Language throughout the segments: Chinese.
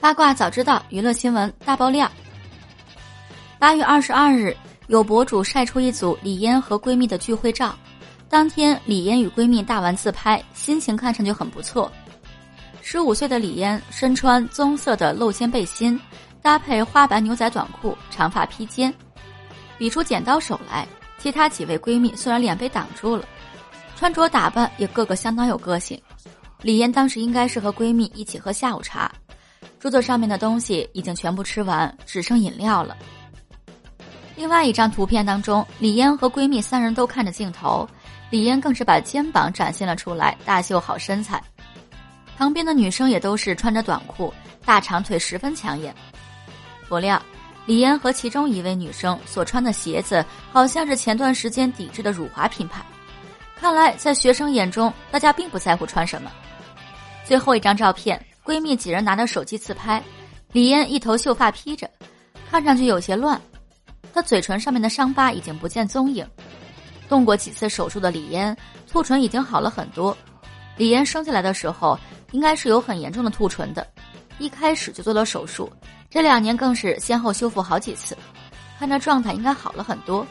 八卦早知道，娱乐新闻大爆料。八月二十二日，有博主晒出一组李嫣和闺蜜的聚会照。当天，李嫣与闺蜜大玩自拍，心情看上去很不错。十五岁的李嫣身穿棕色的露肩背心，搭配花白牛仔短裤，长发披肩，比出剪刀手来。其他几位闺蜜虽然脸被挡住了，穿着打扮也个个相当有个性。李嫣当时应该是和闺蜜一起喝下午茶。桌子上面的东西已经全部吃完，只剩饮料了。另外一张图片当中，李嫣和闺蜜三人都看着镜头，李嫣更是把肩膀展现了出来，大秀好身材。旁边的女生也都是穿着短裤，大长腿十分抢眼。不料，李嫣和其中一位女生所穿的鞋子，好像是前段时间抵制的辱华品牌。看来在学生眼中，大家并不在乎穿什么。最后一张照片。闺蜜几人拿着手机自拍，李嫣一头秀发披着，看上去有些乱。她嘴唇上面的伤疤已经不见踪影。动过几次手术的李嫣，兔唇已经好了很多。李嫣生下来的时候，应该是有很严重的兔唇的，一开始就做了手术，这两年更是先后修复好几次，看着状态应该好了很多。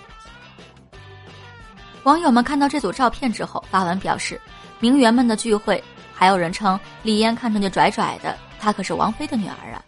网友们看到这组照片之后，发文表示：名媛们的聚会。还有人称李嫣看上去拽拽的，她可是王菲的女儿啊。